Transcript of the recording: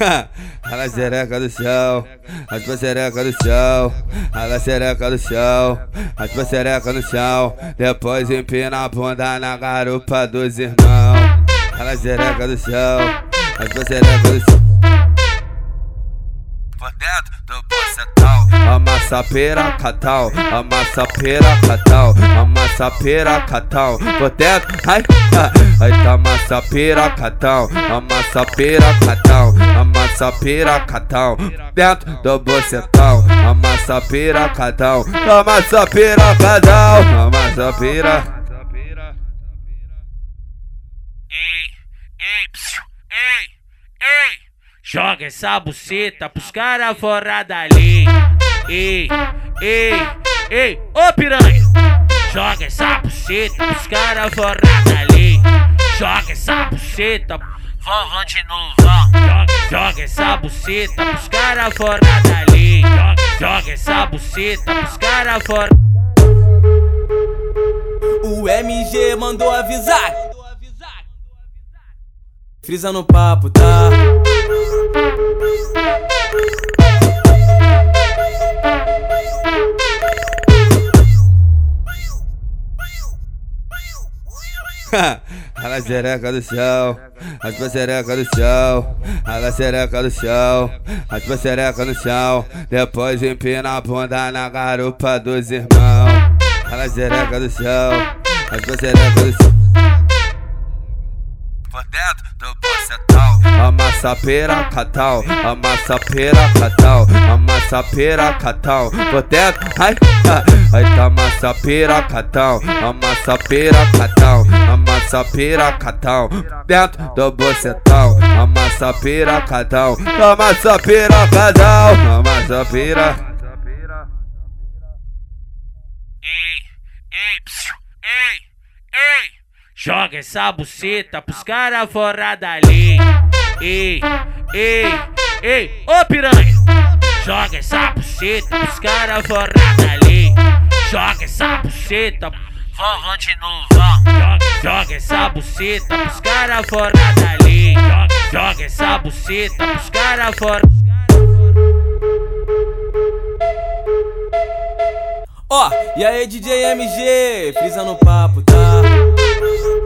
Rala xereca do chão, raspa xereca do chão, rala xereca do chão, raspa xereca no chão, depois empina a bunda na garupa dos irmãos. Rala xereca do chão, raspa xereca do chão. Por dentro do bocetão, amassa pera catal, amassa pera catal, amassa pera catal. Por dentro, ai, ai, tá amassa pera catal, amassa pera catal, amassa pera catal. Dentro do bocetão, amassa pera catal, amassa pera catal, amassa pera. Ei, ei, psiu, ei, ei. Joga essa buceta pros cara fora da lei. Ei, ei, ei, ô piranha. Joga essa buceta pros cara fora da lei. Joga essa buceta, vão, vão de novo, vão. Joga, joga essa buceta pros cara fora da lei. Joga, joga essa buceta pros cara fora. O MG mandou avisar. Frisa no papo, tá? Rala xereca do chão, raspa xereca do chão, rala xereca do chão, raspa xereca no chão, depois empina a bunda na garupa dos irmãos. Rala xereca do chão, raspa xereca do chão. Por dentro do bocetão, amassa pera catal, amassa pera catal, amassa pera catal. Por dentro, ai, ai, tá amassa pera catal, amassa pera catal, amassa pera catal. Dentro do bocetão, amassa pera catal, amassa pera catal, amassa pera. Ei, ei, psiu, ei, ei. Joga essa buceta pros cara fora da lei. Ei, ei, ei, ô piranha. Joga essa buceta pros cara fora da lei. Joga essa buceta, vão, vão de novo, vão. Joga, essa buceta pros cara fora da lei. Joga, joga essa buceta pros cara fora. Ó, e aí DJ MG, frisa no papo, tá? Peace.